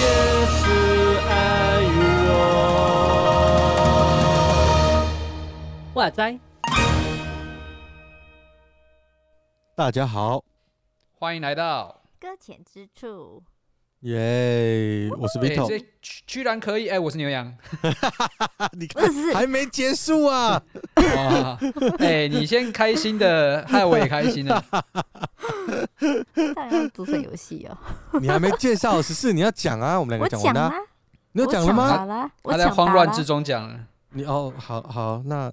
也是爱我。哇塞！大家好，欢迎来到，搁浅之处，耶、我是哎、Vito，、这居居然可以，哎、我是牛羊，你看还没结束啊！哇，哎、你先开心的，害我也开心了，大家组成游戏哦。你还没介绍 十四，你要讲啊！我们两个讲我讲啦完了啊，，你有讲了我吗？他在慌乱之。中讲了，你哦，好好，那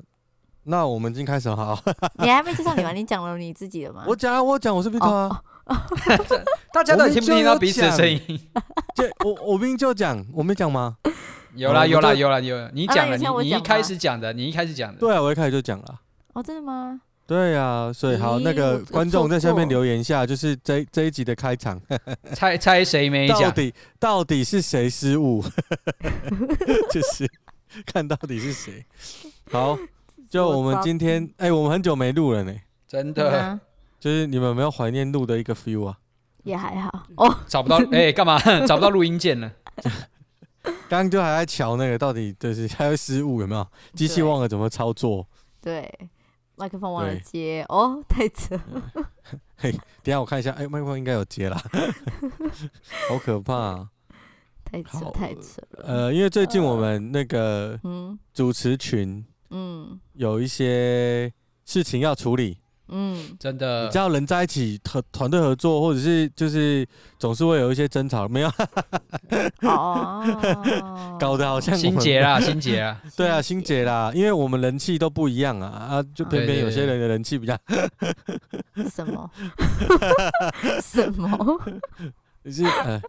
那我们已经开始了，好，你还没介绍你吗？你讲了你自己的吗？我讲啊，我讲，我是 Vito 啊，大家到底听不听到彼此的声音？就我我明明就讲，我没讲吗？有啦有啦有啦有啦，你讲了，你一开始讲的，你一开始讲的，对啊，我一开始就讲了。哦，真的吗？对啊，所以好，那个观众在下面留言一下，就是这这一集的开场，猜猜谁没讲到？底到底是谁失误？就是看到底是谁。好，就我们今天，哎、我们很久没录了呢，真的就是你们有没有怀念录的一个 feel 啊？也还好哦。找不到，哎、干嘛 找不到录音键了？刚刚就还在瞧那个，到底就是还会失误有没有？机器忘了怎么操作？对，麦克风忘了接，哦，太扯。嘿，等一下我看一下，哎、麦克风应该有接啦，好可怕、啊。太扯太扯了。呃，因为最近我们那个嗯主持群嗯有一些事情要处理。嗯，真的。你知，道人在一起团团队合作，或者是就是总是会有一些争吵，没有？哦，搞得好像心结啦，心结啦，对啊，心结啦，因为我们人气都不一样啊啊，就偏偏有些人的人气比较，什么？什么？就是 呃，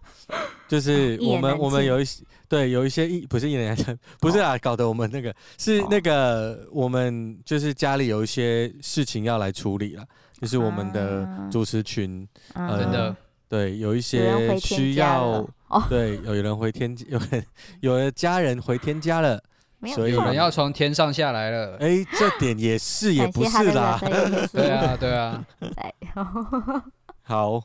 就是我们我们有一些对有一些一不是一言难尽，不是啊，搞得我们那个是哦。那个我们就是家里有一些事情要来处理了，就是我们的啊主持群嗯。真的。对有一些需要对有人回天有人有的家人回天家了。所以我们要从天上下来了，哎、这点也是 也不是啦。对啊对啊，好，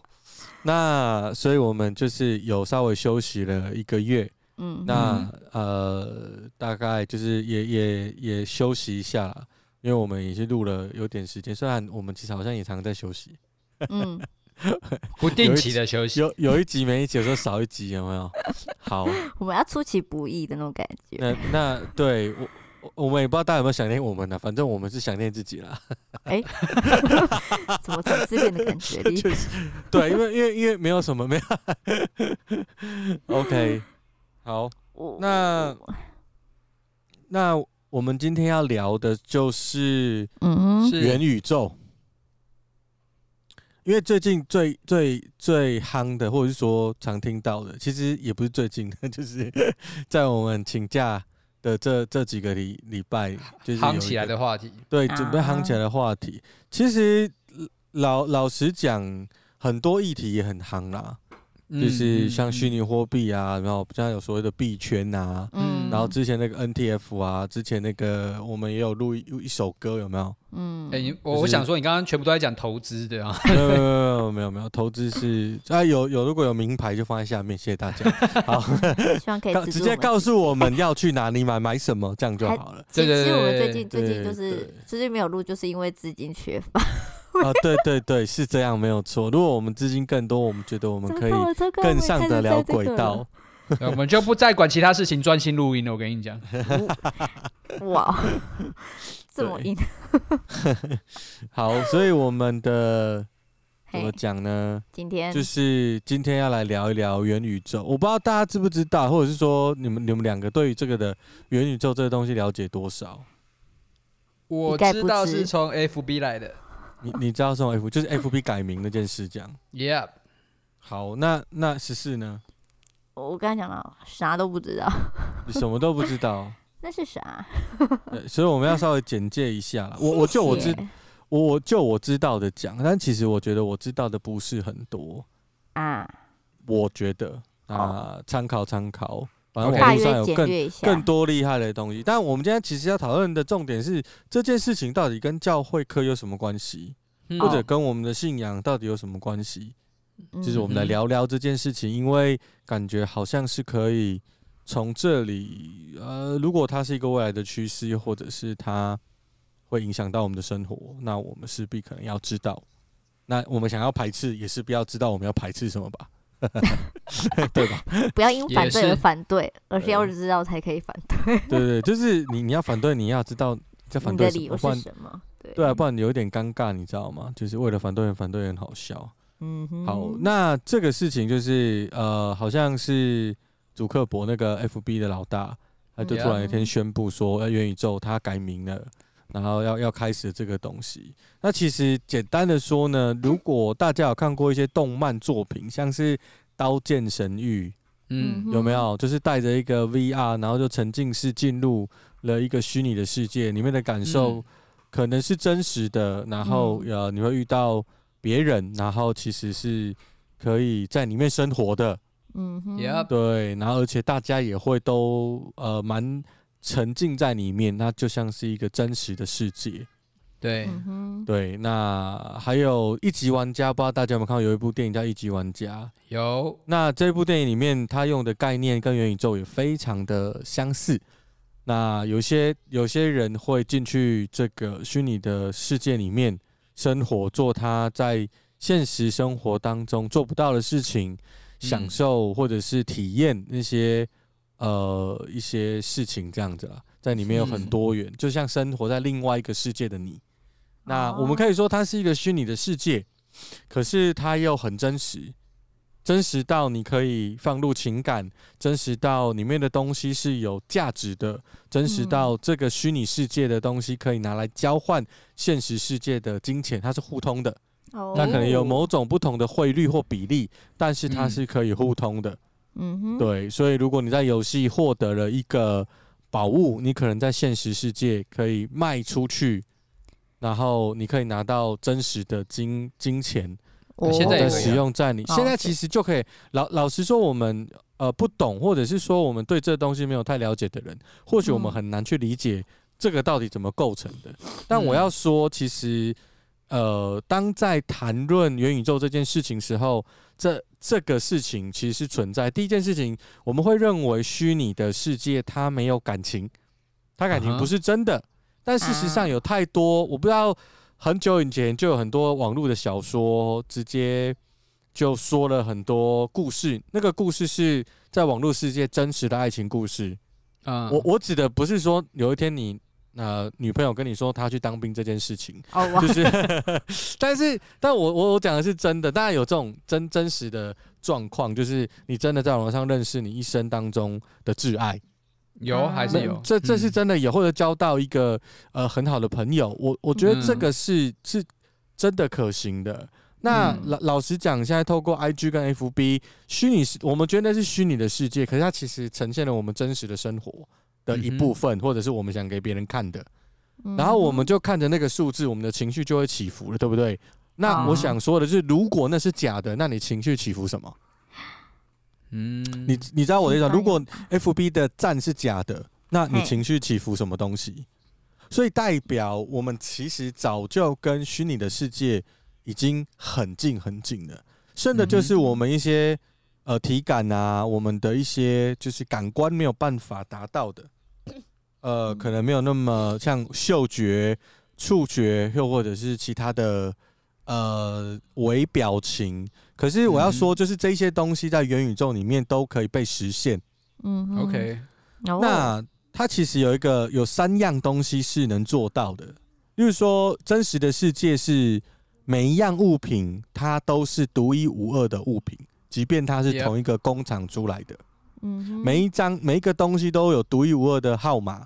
那所以我们就是有稍微休息了一个月，嗯，那呃大概就是也也也休息一下啦，因为我们已经录了有点时间，虽然我们其实好像也常在休息，嗯，不定期的休息，有有一集没一集，有时候少一集，有没有？好，我们要出其不意的那种感觉。那那对我我我们也不知道大家有没有想念我们呢，反正我们是想念自己啦。哎，怎么从自恋的感觉 里？对，因为因为因为没有什么没有，OK，好。那那我们今天要聊的就是嗯是元宇宙，因为最近最最最夯的，或者是说常听到的，其实也不是最近的，就是在我们请假的这这几个礼礼拜，就是夯起来的话题，对，准备夯起来的话题，其实老老实讲，很多议题也很夯啦。就是像虚拟货币啊，然后现在有所谓的币圈啊，嗯，然后之前那个 NTF 啊，之前那个我们也有录一一首歌，有没有？嗯哎、，你我就是我想说，你刚刚全部都在讲投资对啊，没有没有没有没有没有，投资是啊有有，如果有名牌就放在下面，谢谢大家。好，希望可以告直接告诉我们要去哪里买买什么，这样就好了。对对对其实我们最近最近就是最近没有录，就是因为资金缺乏。啊，对对对，是这样，没有错。如果我们资金更多，我们觉得我们可以更上得了轨道。对 我们就不再管其他事情，专心录音了。我跟你讲，哇，这么对硬，好，所以我们的怎么，讲呢？今天就是今天要来聊一聊元宇宙。我不知道大家知不知道，或者是说你们你们两个对于这个的元宇宙这个东西了解多少？我知道是从 FB 来的你你知道这种 F 就是 FB 改名那件事这样。，Yeah，好，那那十四呢？我我刚才讲了，啥都不知道，你什么都不知道，那是啥？所以我们要稍微简介一下啦。我我就我知我我就我知道的讲，但其实我觉得我知道的不是很多，啊，我觉得啊好，参考参考。反正网络上有更更多厉害的东西。但我们今天其实要讨论的重点是这件事情到底跟教会科有什么关系，嗯或者跟我们的信仰到底有什么关系？嗯就是我们来聊聊这件事情，因为感觉好像是可以从这里，呃，如果它是一个未来的趋势，又或者是它会影响到我们的生活，那我们势必可能要知道。那我们想要排斥，也是不要知道我们要排斥什么吧，对吧？不要因反对而反对，而是要知道才可以反对。对 对，对就是你你要反对，你要知道在反对什么，不的理由是然什么？对对啊，不然有点尴尬，你知道吗？就是为了反对人反对人，好笑。嗯哼，好，那这个事情就是呃，好像是祖克伯那个 FB 的老大，他就突然有一天宣布说，呃，元宇宙他改名了，然后要要开始这个东西。那其实简单的说呢，如果大家有看过一些动漫作品，像是《刀剑神域》，嗯。嗯有没有？就是带着一个 VR，然后就沉浸式进入了一个虚拟的世界，里面的感受嗯。可能是真实的，然后嗯。呃，你会遇到别人，然后其实是可以在里面生活的，嗯哼。对，然后而且大家也会都呃蛮沉浸在里面，那就像是一个真实的世界。对，嗯，对，那还有一级玩家，不知道大家有没有看过有一部电影叫《一级玩家》。有，那这部电影里面，他用的概念跟元宇宙也非常的相似。那有些有些人会进去这个虚拟的世界里面生活，做他在现实生活当中做不到的事情，享受或者是体验那些呃一些事情，这样子啦，在里面有很多元，就像生活在另外一个世界的你。那我们可以说它是一个虚拟的世界，可是它又很真实。真实到你可以放入情感，真实到里面的东西是有价值的，真实到这个虚拟世界的东西可以拿来交换现实世界的金钱，它是互通的。哦它可能有某种不同的汇率或比例，但是它是可以互通的。嗯哼，对，所以如果你在游戏获得了一个宝物，你可能在现实世界可以卖出去，然后你可以拿到真实的金金钱。哦。的现在也可以啊。使用在你哦现在其实就可以老老实说，我们呃不懂，或者是说我们对这东西没有太了解的人，或许我们嗯。很难去理解这个到底怎么构成的。但我要说，其实呃，当在谈论元宇宙这件事情时候，这这个事情其实是存在。第一件事情，我们会认为虚拟的世界它没有感情，它感情不是真的。但事实上有太多，我不知道。很久以前就有很多网络的小说，直接就说了很多故事。那个故事是在网络世界真实的爱情故事。嗯，我我指的不是说有一天你呃女朋友跟你说她去当兵这件事情，就，是，但是但我我我讲的是真的，当然有这种真真实的状况，就是你真的在网络上认识你一生当中的挚爱。有还是有，这这是嗯。真的有，或者交到一个呃很好的朋友，我我觉得这个是、是真的可行的。那嗯。老老实讲，现在透过 IG 跟 FB 虚拟世，我们觉得那是虚拟的世界，可是它其实呈现了我们真实的生活的一部分，或者是我们想给别人看的。然后我们就看着那个数字，我们的情绪就会起伏了，对不对？那我想说的是，如果那是假的，那你情绪起伏什么？嗯，你你知道我的意思吗？如果 F B 的赞是假的，那你情绪起伏什么东西？所以代表我们其实早就跟虚拟的世界已经很近很近了，剩的就是我们一些呃体感啊，我们的一些就是感官没有办法达到的，呃，可能没有那么像嗅觉、触觉，又或者是其他的呃微表情。可是我要说，就是这些东西在元宇宙里面都可以被实现。嗯 OK，哦。那它其实有一个有三样东西是能做到的，例如说，真实的世界是每一样物品它都是独一无二的物品，即便它是同一个工厂出来的，嗯每一张每一个东西都有独一无二的号码。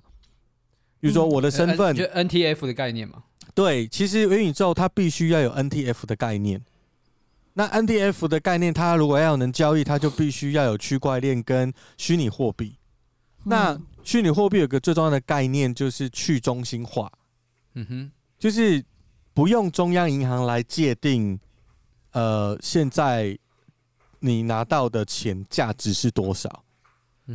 比如说我的身份，就 NTF 的概念嘛，对，其实元宇宙它必须要有 NTF 的概念。那 NTF 的概念，它如果要能交易，它就必须要有区块链跟虚拟货币。那嗯虚拟货币有个最重要的概念，就是去中心化，嗯哼，就是不用中央银行来界定，呃，现在你拿到的钱价值是多少。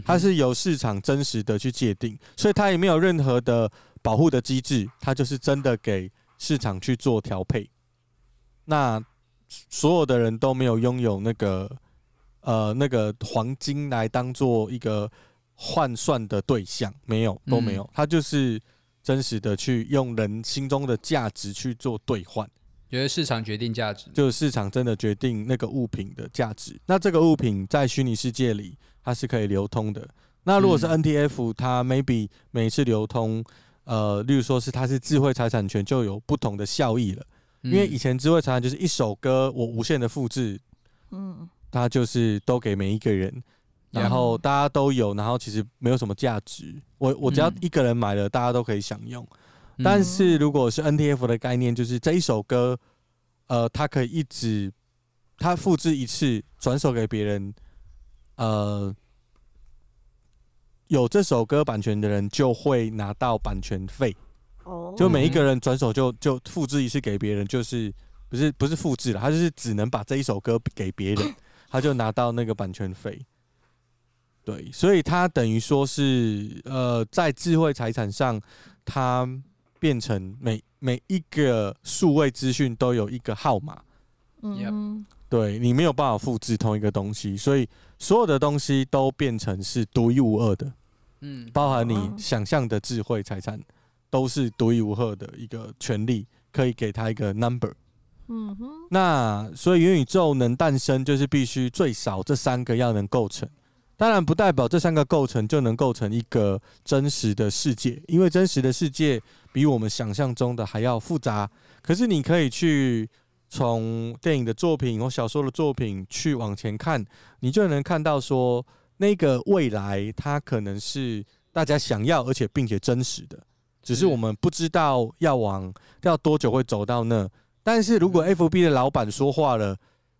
它是由市场真实的去界定，所以它也没有任何的保护的机制，它就是真的给市场去做调配。那所有的人都没有拥有那个呃那个黄金来当做一个换算的对象，没有都没有，它就是真实的去用人心中的价值去做兑换。觉得市场决定价值，就是市场真的决定那个物品的价值。那这个物品在虚拟世界里，它是可以流通的。那如果是 NTF，它 maybe 每次流通，呃，例如说是它是智慧财产权，就有不同的效益了。因为以前智慧财产就是一首歌，我无限的复制，嗯，它就是都给每一个人，然后大家都有，然后其实没有什么价值。我我只要一个人买了，大家都可以享用。但是如果是 NTF 的概念，就是这一首歌，呃，它可以一直，它复制一次转手给别人，呃，有这首歌版权的人就会拿到版权费。哦，就每一个人转手就就复制一次给别人，就是不是不是复制了，他就是只能把这一首歌给别人，他就拿到那个版权费。对，所以他等于说是呃，在智慧财产上，他。变成每每一个数位资讯都有一个号码，嗯，对，你没有办法复制同一个东西，所以所有的东西都变成是独一无二的，嗯，包含你想象的智慧财产都是独一无二的一个权利，可以给他一个 number，嗯哼，那所以元宇宙能诞生，就是必须最少这三个要能构成。当然不代表这三个构成就能构成一个真实的世界，因为真实的世界比我们想象中的还要复杂。可是你可以去从电影的作品或小说的作品去往前看，你就能看到说那个未来它可能是大家想要而且并且真实的，只是我们不知道要往要多久会走到那。但是如果 FB 的老板说话了。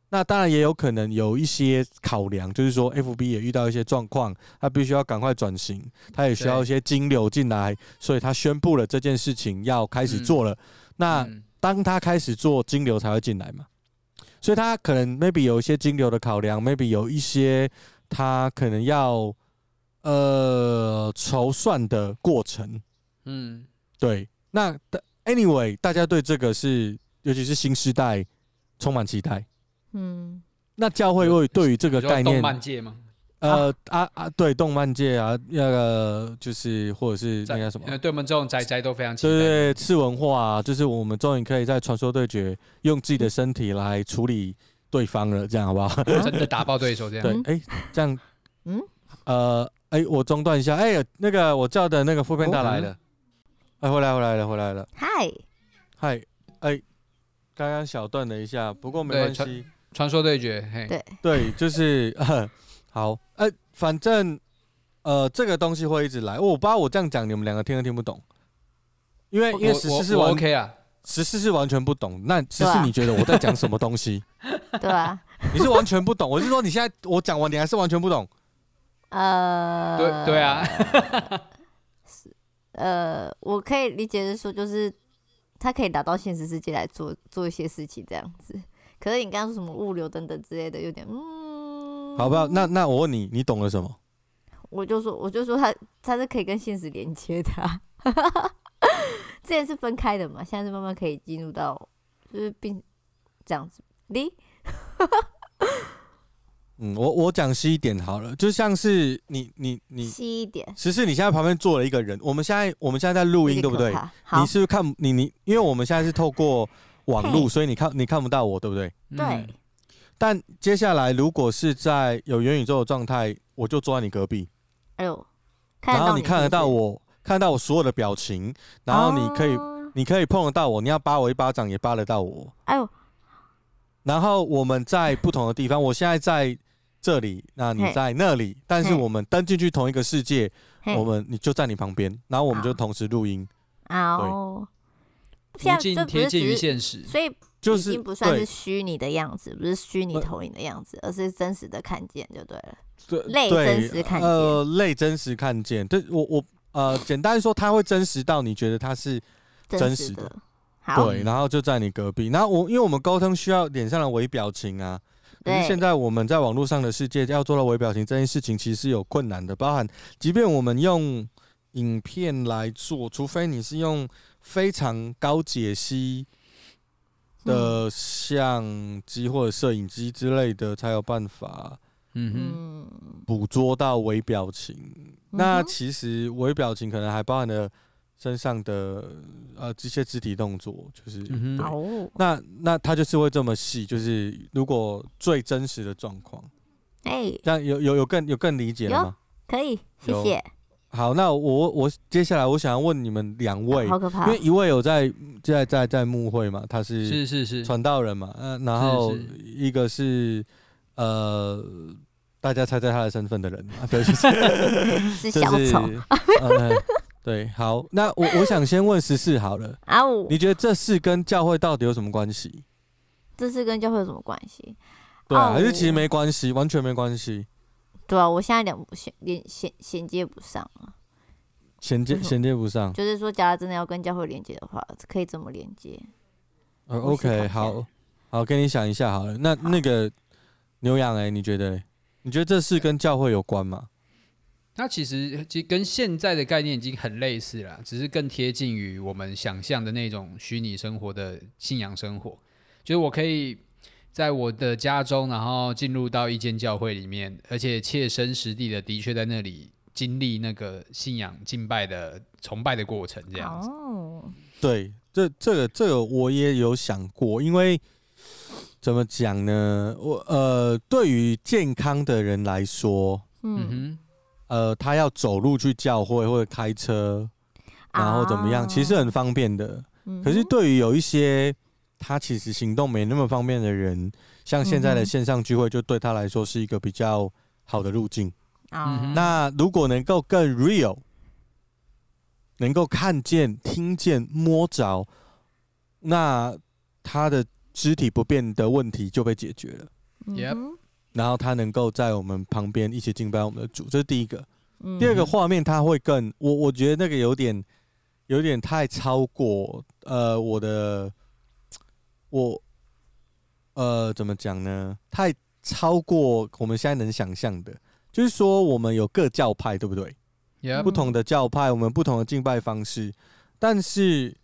那当然也有可能有一些考量，就是说，FB 也遇到一些状况，他必须要赶快转型，他也需要一些金流进来，所以他宣布了这件事情要开始做了。嗯、那当他开始做，金流才会进来嘛，所以他可能 maybe 有一些金流的考量，maybe 有一些他可能要呃筹算的过程。嗯，对。那 anyway，大家对这个是，尤其是新时代，充满期待。嗯，那教会会对于这个概念，动漫界吗？呃啊啊，对，动漫界啊，那个就是或者是那个什么，因为对我们这种宅宅都非常期待。对对，次文化啊，就是我们终于可以在传说对决用自己的身体来处理对方了，这样好不好？真的打爆对手这样。对，哎，这样，嗯，呃，哎，我中断一下，哎，那个我叫的那个副片大来了，哎，回来回来了回来了，嗨，嗨，哎，刚刚小断了一下，不过没关系。传说对决，嘿，对。对，就是 好，哎、呃，反正呃，这个东西会一直来。我不知道我这样讲，你们两个听都听不懂，因为因为十四是完 OK 啊，十四是完全不懂。那十四你觉得我在讲什么东西？对啊，你是完全不懂。我是说你现在我讲完，你还是完全不懂？呃，对对啊，是呃，我可以理解的说，就是他可以打到现实世界来做做一些事情，这样子。可是你刚刚说什么物流等等之类的，有点嗯，好不好？那那我问你，你懂了什么？我就说，我就说他他是可以跟现实连接的，之前是分开的嘛，现在是慢慢可以进入到，就是并这样子。你，嗯，我我讲细一点好了，就像是你你你细一点，其实你现在旁边坐了一个人，我们现在我们现在在录音，对不对？你是不是看你你，因为我们现在是透过。网络，所以你看你看不到我，对不对？对、嗯。但接下来，如果是在有元宇宙的状态，我就坐在你隔壁。哎呦，然后你看得到我，看到我所有的表情，然后你可以，哦、你可以碰得到我，你要扒我一巴掌也扒得到我。哎呦。然后我们在不同的地方，我现在在这里，那你在那里，但是我们登进去同一个世界，嘿我们你就在你旁边，然后我们就同时录音。哦。贴近贴近于现实，所以已经不算是虚拟的样子，不是虚拟投影的样子，而是真实的看见就对了。对，类真实看见，呃，类真实看见。对，我我呃，简单说，它会真实到你觉得它是真实的。对，然后就在你隔壁。然后我因为我们沟通需要脸上的微表情啊，可是现在我们在网络上的世界要做到微表情这件事情，其实是有困难的。包含，即便我们用影片来做，除非你是用非常高解析的相机或者摄影机之类的，才有办法，嗯哼，捕捉到微表情。那其实微表情可能还包含了。身上的呃这些肢体动作，就是，嗯、那那他就是会这么细，就是如果最真实的状况，哎、欸，这样有有有更有更理解了吗？可以，谢谢。好，那我我接下来我想要问你们两位，好可怕，因为一位有在在在在幕会嘛，他是是是是传道人嘛，嗯、呃，然后一个是，呃，大家猜猜他的身份的人啊，对，就是 是小丑。对，好，那我我想先问十四好了啊，你觉得这事跟教会到底有什么关系？这事跟教会有什么关系？对啊，还是其实没关系，完全没关系。对啊，我现在两衔连衔衔接不上啊，衔接衔接不上。就是说，假如真的要跟教会连接的话，可以怎么连接？呃，OK，好好，跟你想一下好了。那那个牛羊哎，你觉得？你觉得这事跟教会有关吗？它其实其实跟现在的概念已经很类似了，只是更贴近于我们想象的那种虚拟生活的信仰生活。就是我可以在我的家中，然后进入到一间教会里面，而且切身实地的的确在那里经历那个信仰敬拜的崇拜的过程，这样子。哦，对，这这个这个我也有想过，因为怎么讲呢？我呃，对于健康的人来说，嗯哼。呃，他要走路去教会或者开车，然后怎么样，其实很方便的。可是对于有一些他其实行动没那么方便的人，像现在的线上聚会，就对他来说是一个比较好的路径。那如果能够更 real，能够看见、听见、摸着，那他的肢体不便的问题就被解决了。Yep. 然后他能够在我们旁边一起敬拜我们的主，这是第一个。第二个画面，他会更我，我觉得那个有点，有点太超过呃我的，我呃怎么讲呢？太超过我们现在能想象的。就是说，我们有各教派，对不对.不同的教派，我们不同的敬拜方式，但是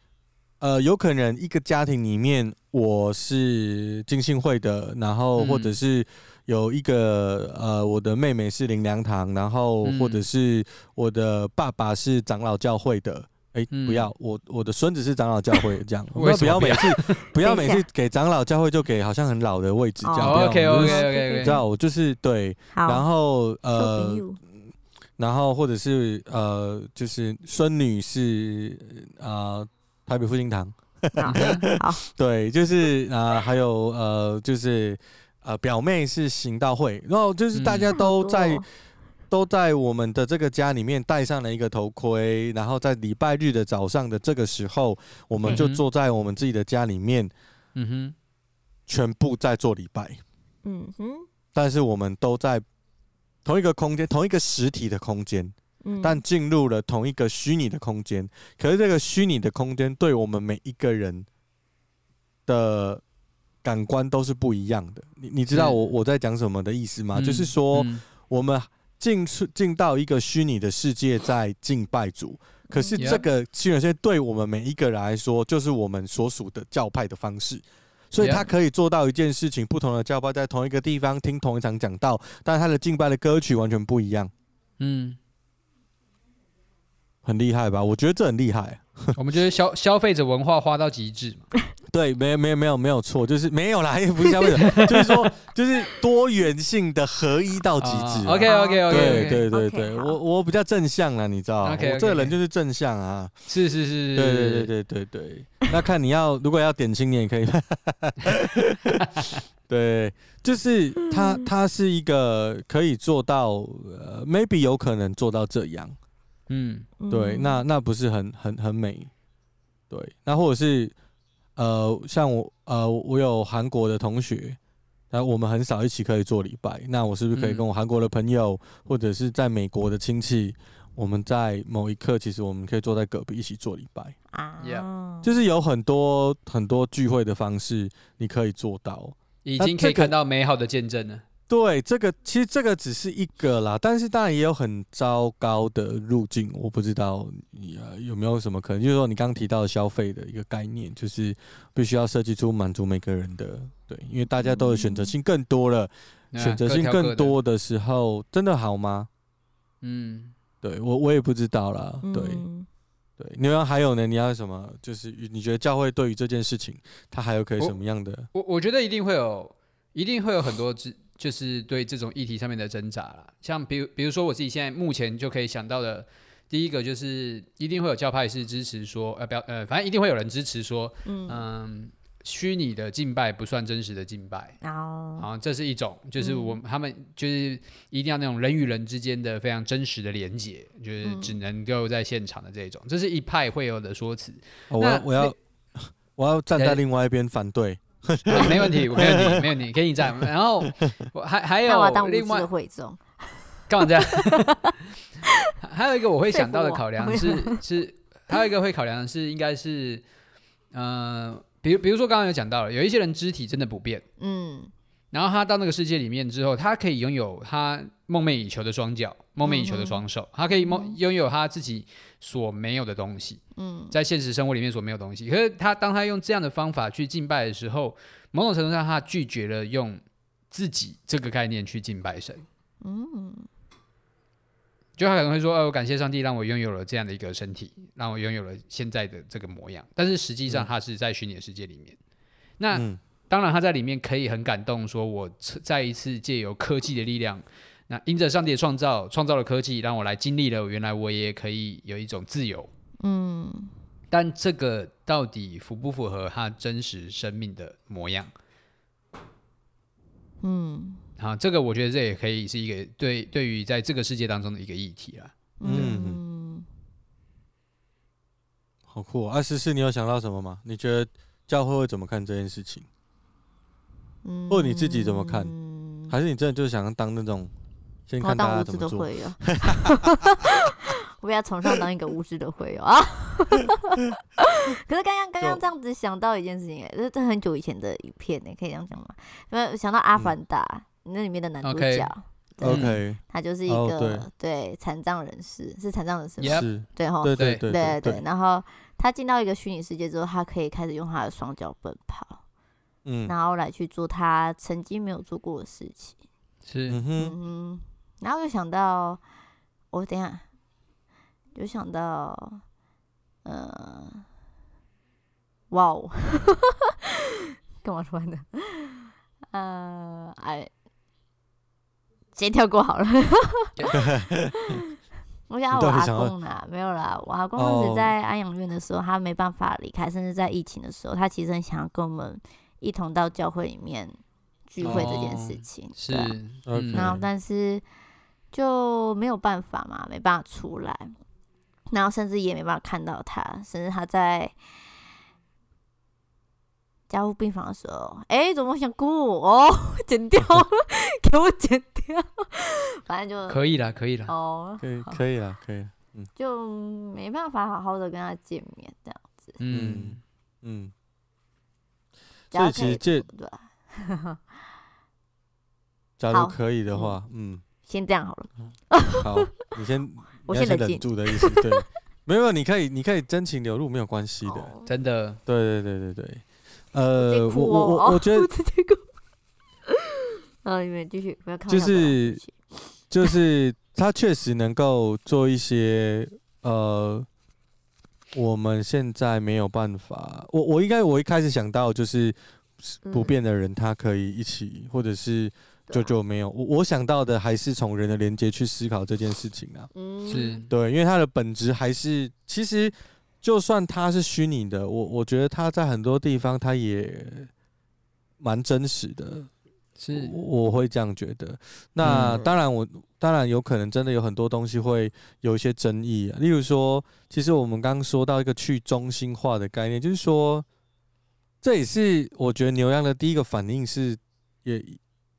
呃，有可能一个家庭里面，我是金信会的，然后或者是。有一个呃，我的妹妹是灵粮堂，然后或者是我的爸爸是长老教会的，哎、不要我我的孙子是长老教会这样，不要不要每次 不要每次给长老教会就给好像很老的位置这样，哦、OK OK OK，你知道我就是对，然后呃，然后或者是呃，就是孙女是啊、呃、台北复兴堂，好，对，就是啊、呃、还有呃就是。呃，表妹是行道会，然后就是大家都在、嗯、都在我们的这个家里面戴上了一个头盔，然后在礼拜日的早上的这个时候，我们就坐在我们自己的家里面，嗯哼，全部在做礼拜，嗯哼，但是我们都在同一个空间，同一个实体的空间，嗯、但进入了同一个虚拟的空间，可是这个虚拟的空间对我们每一个人的。感官都是不一样的，你你知道我我在讲什么的意思吗？嗯、就是说，我们进出进到一个虚拟的世界，在敬拜主，可是这个虚拟世界对我们每一个人来说，就是我们所属的教派的方式，所以他可以做到一件事情：不同的教派在同一个地方听同一场讲道，但他的敬拜的歌曲完全不一样。嗯，很厉害吧？我觉得这很厉害。我们觉得消消费者文化花到极致嘛。对，没有没有没有没有错，就是没有啦，也不是消费者，就是说，就是多元性的合一到极致。OK OK OK，对对对对，我我比较正向啦，你知道，我这个人就是正向啊。是是是，对对对对对对。那看你要，如果要点青年也可以。对，就是他他是一个可以做到，呃，maybe 有可能做到这样。嗯，对，那那不是很很很美。对，那或者是。呃，像我，呃，我有韩国的同学，那我们很少一起可以做礼拜。那我是不是可以跟我韩国的朋友，嗯、或者是在美国的亲戚，我们在某一刻，其实我们可以坐在隔壁一起做礼拜啊就是有很多很多聚会的方式，你可以做到。已经可以看到美好的见证了。对，这个其实这个只是一个啦，但是当然也有很糟糕的路径，我不知道你有没有什么可能，就是说你刚刚提到的消费的一个概念，就是必须要设计出满足每个人的，对，因为大家都有选择性更多了，嗯、选择性更多的时候，真的好吗？嗯，对我我也不知道啦，对、嗯、对，你要还有呢，你要什么？就是你觉得教会对于这件事情，它还有可以什么样的？我我，我觉得一定会有，一定会有很多就是对这种议题上面的挣扎啦，像比如比如说我自己现在目前就可以想到的，第一个就是一定会有教派是支持说，呃不要呃，反正一定会有人支持说，嗯，虚拟的敬拜不算真实的敬拜，哦，好，这是一种，就是我们他们就是一定要那种人与人之间的非常真实的连接，就是只能够在现场的这种，这是一派会有的说辞。我要我要 我要站在另外一边反对。啊、没问题，没问题，没问题，可以你站。然后我还还有另外会众，干嘛这样？还有一个我会想到的考量是是，还有一个会考量的是应该是，呃，比如比如说刚刚有讲到了，有一些人肢体真的不变，嗯。然后他到那个世界里面之后，他可以拥有他梦寐以求的双脚、梦寐以求的双手，他可以梦拥有他自己所没有的东西。嗯，在现实生活里面所没有东西。可是他当他用这样的方法去敬拜的时候，某种程度上他拒绝了用自己这个概念去敬拜神。嗯，就他可能会说：“哦，我感谢上帝让我拥有了这样的一个身体，让我拥有了现在的这个模样。”但是实际上他是在虚拟的世界里面。那。嗯当然，他在里面可以很感动，说我再一次借由科技的力量，那因着上帝的创造，创造了科技，让我来经历了，原来我也可以有一种自由。嗯，但这个到底符不符合他真实生命的模样？嗯，好，这个我觉得这也可以是一个对对于在这个世界当中的一个议题了。嗯，好酷二十四，你有想到什么吗？你觉得教会会怎么看这件事情？嗯或者你自己怎么看？嗯、还是你真的就是想当那种先看大家怎么做？我，我比较崇尚当一个无知的会友啊！可是刚刚刚刚这样子想到一件事情，这这很久以前的影片呢，可以这样讲吗？因为想到《阿凡达》嗯、那里面的男主角，OK，他就是一个、oh, 对残障人士，是残障人士吗？是，对哈，对对对对对。然后他进到一个虚拟世界之后，他可以开始用他的双脚奔跑。嗯，然后来去做他曾经没有做过的事情，是，嗯哼，然后又想到，我等下，就想到，呃，哇哦，干嘛突然的？呃，哎，先跳过好了。我想我阿公啦，没有啦，我阿公当时在安养院的时候，他没办法离开，甚至在疫情的时候，他其实很想要跟我们。一同到教会里面聚会这件事情，哦、是，嗯、然后但是就没有办法嘛，没办法出来，然后甚至也没办法看到他，甚至他在加护病房的时候，哎，怎么想哭哦？剪掉，给我剪掉，反正就可以了，可以了，哦，可以，可以了，可以，嗯，就没办法好好的跟他见面，这样子，嗯嗯。所以其实这，假如可以的话，嗯，先这样好了。好，你先，我先忍住的意思，对，没有，你可以，你可以真情流露，没有关系的，真的，对对对对对。呃，我我我我觉得，嗯，你们继续，不要看，就是就是他确实能够做一些呃。我们现在没有办法，我我应该我一开始想到就是不变的人，他可以一起，嗯、或者是就就没有。我我想到的还是从人的连接去思考这件事情啊，嗯，是对，因为它的本质还是，其实就算它是虚拟的，我我觉得它在很多地方它也蛮真实的。是，我会这样觉得。那当然，我当然有可能真的有很多东西会有一些争议啊。例如说，其实我们刚刚说到一个去中心化的概念，就是说，这也是我觉得牛羊的第一个反应是也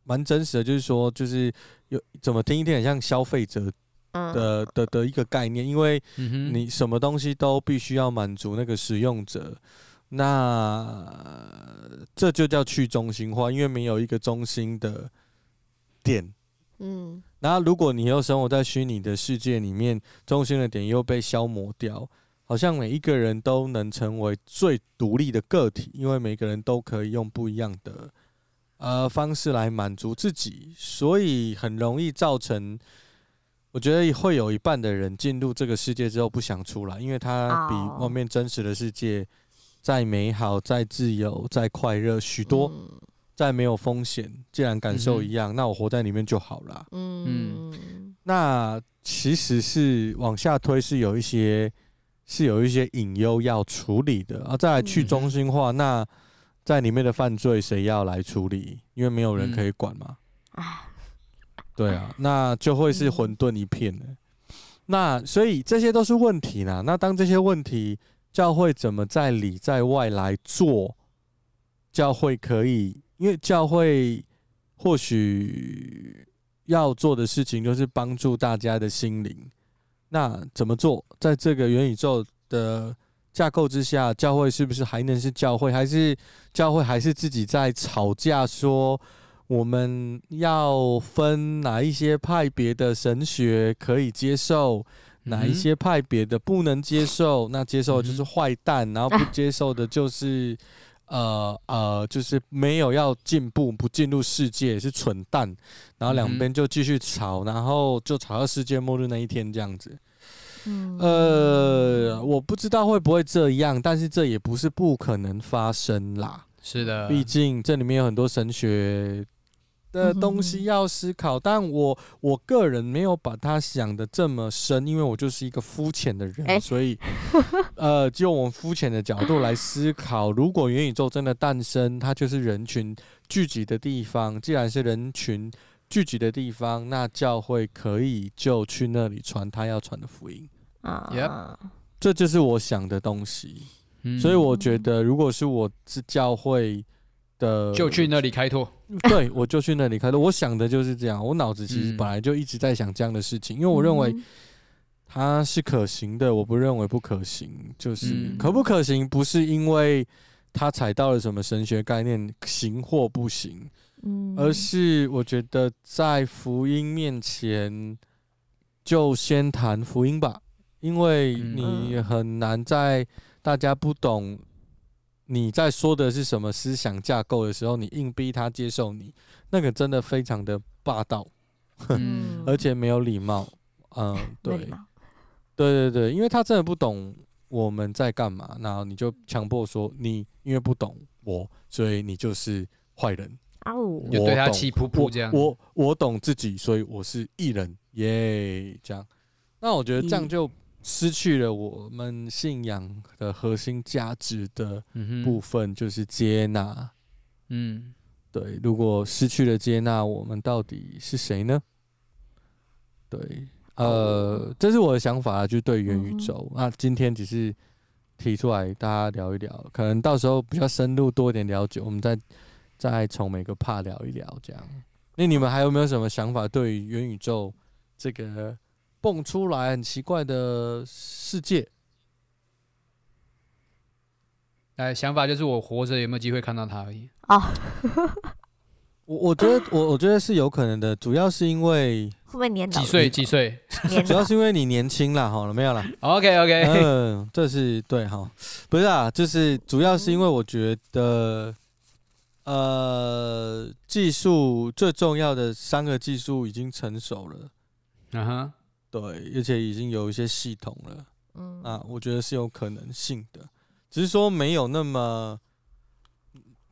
蛮真实的，就是说，就是有怎么听一听很像消费者的的的一个概念，因为你什么东西都必须要满足那个使用者。那这就叫去中心化，因为没有一个中心的点。嗯，然后如果你又生活在虚拟的世界里面，中心的点又被消磨掉，好像每一个人都能成为最独立的个体，因为每个人都可以用不一样的呃方式来满足自己，所以很容易造成。我觉得会有一半的人进入这个世界之后不想出来，因为他比外面真实的世界再美好、再自由、再快乐许多，再没有风险。既然感受一样，那我活在里面就好了。嗯，那其实是往下推，是有一些是有一些隐忧要处理的啊。再来去中心化，那在里面的犯罪谁要来处理？因为没有人可以管嘛。对啊，那就会是混沌一片了。那所以这些都是问题啦。那当这些问题，教会怎么在里在外来做？教会可以，因为教会或许要做的事情就是帮助大家的心灵。那怎么做？在这个元宇宙的架构之下，教会是不是还能是教会？还是教会还是自己在吵架说？我们要分哪一些派别的神学可以接受，哪一些派别的不能接受？那接受就是坏蛋，然后 不接受的就是呃呃，就是没有要进步，不进入世界是蠢蛋。然后两边就继续吵，然后就吵到世界末日那一天这样子。呃，我不知道会不会这样，但是这也不是不可能发生啦。是的，毕竟这里面有很多神学的东西要思考，但我我个人没有把它想的这么深，因为我就是一个肤浅的人，所以 呃，就我们肤浅的角度来思考，如果元宇宙真的诞生，它就是人群聚集的地方。既然是人群聚集的地方，那教会可以就去那里传他要传的福音啊，这就是我想的东西。所以我觉得，如果是我是教会的，就去那里开拓。对，我就去那里开拓。我想的就是这样。我脑子其实本来就一直在想这样的事情，因为我认为它是可行的，我不认为不可行。就是可不可行，不是因为他踩到了什么神学概念，行或不行，而是我觉得在福音面前，就先谈福音吧，因为你很难在。大家不懂你在说的是什么思想架构的时候，你硬逼他接受你，那个真的非常的霸道，嗯、而且没有礼貌。嗯，对，对对对，因为他真的不懂我们在干嘛，然后你就强迫说你因为不懂我，所以你就是坏人。哦，我就对他气噗噗这样。我我，我懂自己，所以我是艺人耶。这样，那我觉得这样就。失去了我们信仰的核心价值的部分，就是接纳。嗯，对。如果失去了接纳，我们到底是谁呢？对，呃，这是我的想法，就对元宇宙。那今天只是提出来，大家聊一聊。可能到时候比较深入多一点了解，我们再再从每个 part 聊一聊。这样，那你们还有没有什么想法？对于元宇宙这个？蹦出来很奇怪的世界，哎，想法就是我活着有没有机会看到他而已。哦，我我觉得我我觉得是有可能的，主要是因为会不会年几岁几岁？主要是因为你年轻了，好了没有了？OK OK，嗯，这是对哈，不是啊，就是主要是因为我觉得，呃，技术最重要的三个技术已经成熟了。嗯哼。对，而且已经有一些系统了，嗯啊，我觉得是有可能性的，只是说没有那么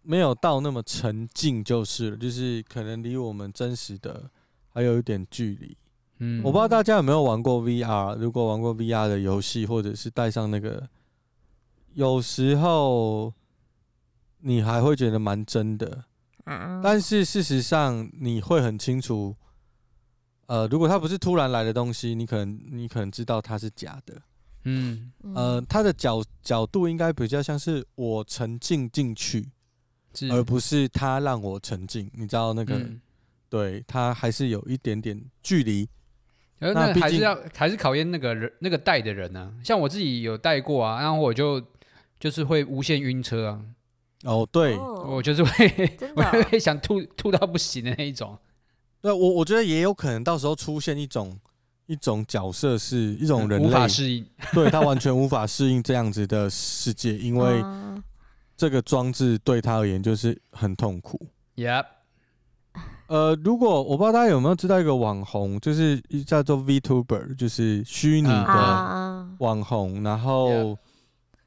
没有到那么沉浸就是了，就是可能离我们真实的还有一点距离。嗯，我不知道大家有没有玩过 VR，如果玩过 VR 的游戏，或者是带上那个，有时候你还会觉得蛮真的，但是事实上你会很清楚。呃，如果它不是突然来的东西，你可能你可能知道它是假的，嗯，呃，它的角角度应该比较像是我沉浸进去，而不是它让我沉浸。你知道那个，嗯、对，它还是有一点点距离。呃，那还是要还是考验那个人那个带的人呢、啊。像我自己有带过啊，然后我就就是会无限晕车啊，哦，对，哦我就是会，我 真的哦会想吐吐到不行的那一种。那我我觉得也有可能到时候出现一种一种角色是一种人无法类，适应。对他完全无法适应这样子的世界，因为啊这个装置对他而言就是很痛苦。Yep，呃，如果我不知道大家有没有知道一个网红，就是叫做 VTuber，就是虚拟嗯的啊，网红，然后 Yeah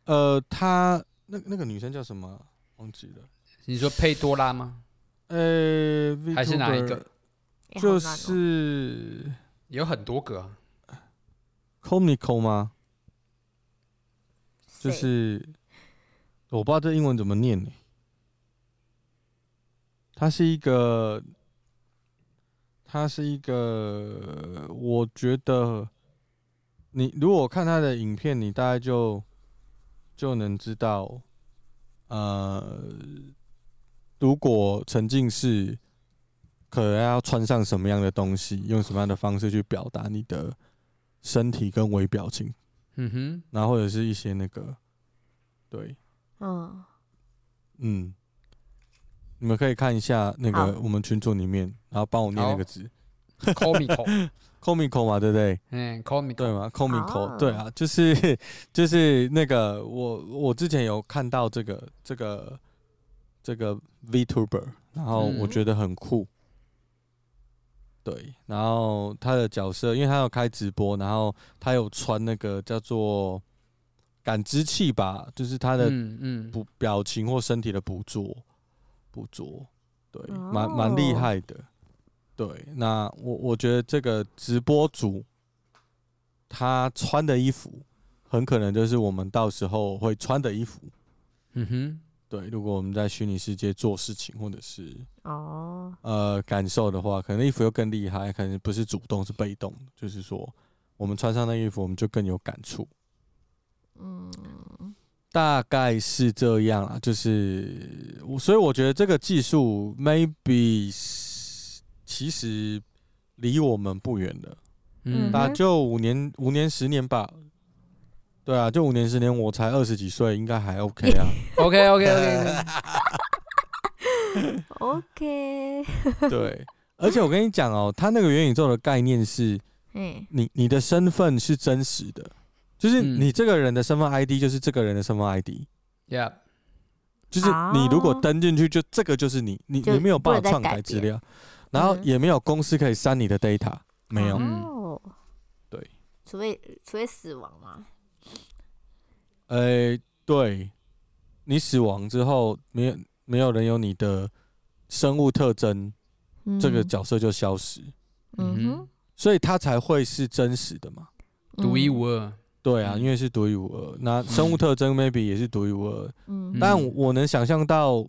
呃，他那那个女生叫什么？忘记了。你说佩多拉吗？呃，还是哪一个？就是有很多个、啊。Comico 吗？就谁是我不知道这英文怎么念呢、它是一个，它是一个，我觉得你如果看他的影片，你大概就就能知道，呃，如果沉浸式，可能要穿上什么样的东西，用什么样的方式去表达你的身体跟微表情，嗯哼，然后或者是一些那个，对，嗯，嗯，你们可以看一下那个我们群组里面，然后帮我念那个字，comical。Comical 嘛，对不对？嗯，comical，对吗？comical 对啊，就是 就是那个我我之前有看到这个这个这个 VTuber，然后我嗯。觉得很酷。对，然后他的角色，因为他有开直播，然后他有穿那个叫做感知器吧，就是他的嗯表情或身体的捕捉，捕捉，对，哦蛮蛮厉害的。对，那我我觉得这个直播主他穿的衣服，很可能就是我们到时候会穿的衣服。嗯哼，对，如果我们在虚拟世界做事情，或者是哦，呃感受的话，可能衣服又更厉害，可能不是主动是被动，就是说我们穿上那衣服，我们就更有感触。嗯，大概是这样啦，就是我，所以我觉得这个技术 maybe 其实离我们不远了，嗯那就五年、五年、十年吧。对啊，就五年、十年，我才二十几岁，应该还 OK 啊。OK OK OK，OK，对，而且我跟你讲哦，他那个元宇宙的概念是嗯，你你的身份是真实的，就是嗯。你这个人的身份 ID 就是这个人的身份 ID。，Yeah，就是你如果哦登进去，就这个就是你，你你没有办法篡改资料，然后嗯。也没有公司可以删你的 data，没有。对，除非除非死亡嘛，呃，对，你死亡之后，没有没有人有你的生物特征，这个嗯角色就消失，嗯所以它才会是真实的嘛。独一无二，对啊，嗯。因为是独一无二，那生物特征 maybe 也是独一无二，嗯，嗯，但我能想象到，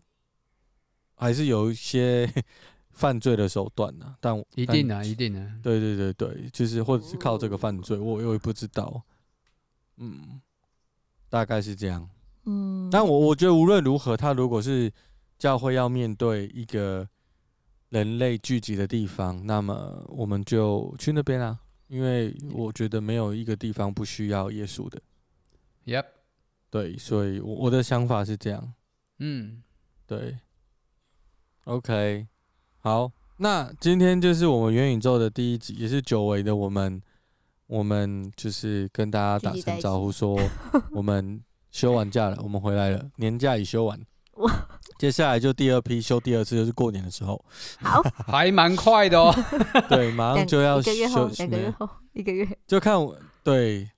还是有一些 犯罪的手段呢、但一定啊，一定啊，对对对对，就是或者是靠这个犯罪，我我也不知道，嗯，大概是这样。嗯，但我我觉得无论如何，他如果是教会要面对一个人类聚集的地方，那么我们就去那边啊，因为我觉得没有一个地方不需要耶稣的。，Yep，对，所以我我的想法是这样。嗯，对，OK，好，那今天就是我们元宇宙的第一集，也是久违的我们，我们就是跟大家打声招呼，说 我们休完假了，我们回来了，年假已休完哇。接下来就第二批休第二次，就是过年的时候，好，还蛮快的哦。对，马上就要一个月后，休，两个月后，一个月，就看我对，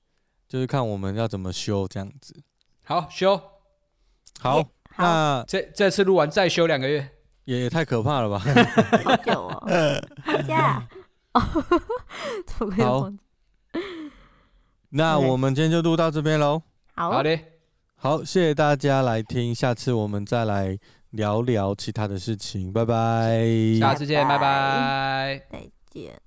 就是看我们要怎么休这样子。好，休，好，好，那这这次录完再休两个月。也也太可怕了吧？好久哦，哦，怎么会好忘记 那我们今天就录到这边喽。好好的，好，谢谢大家来听，下次我们再来聊聊其他的事情，拜拜。下次见，拜拜拜拜。再见。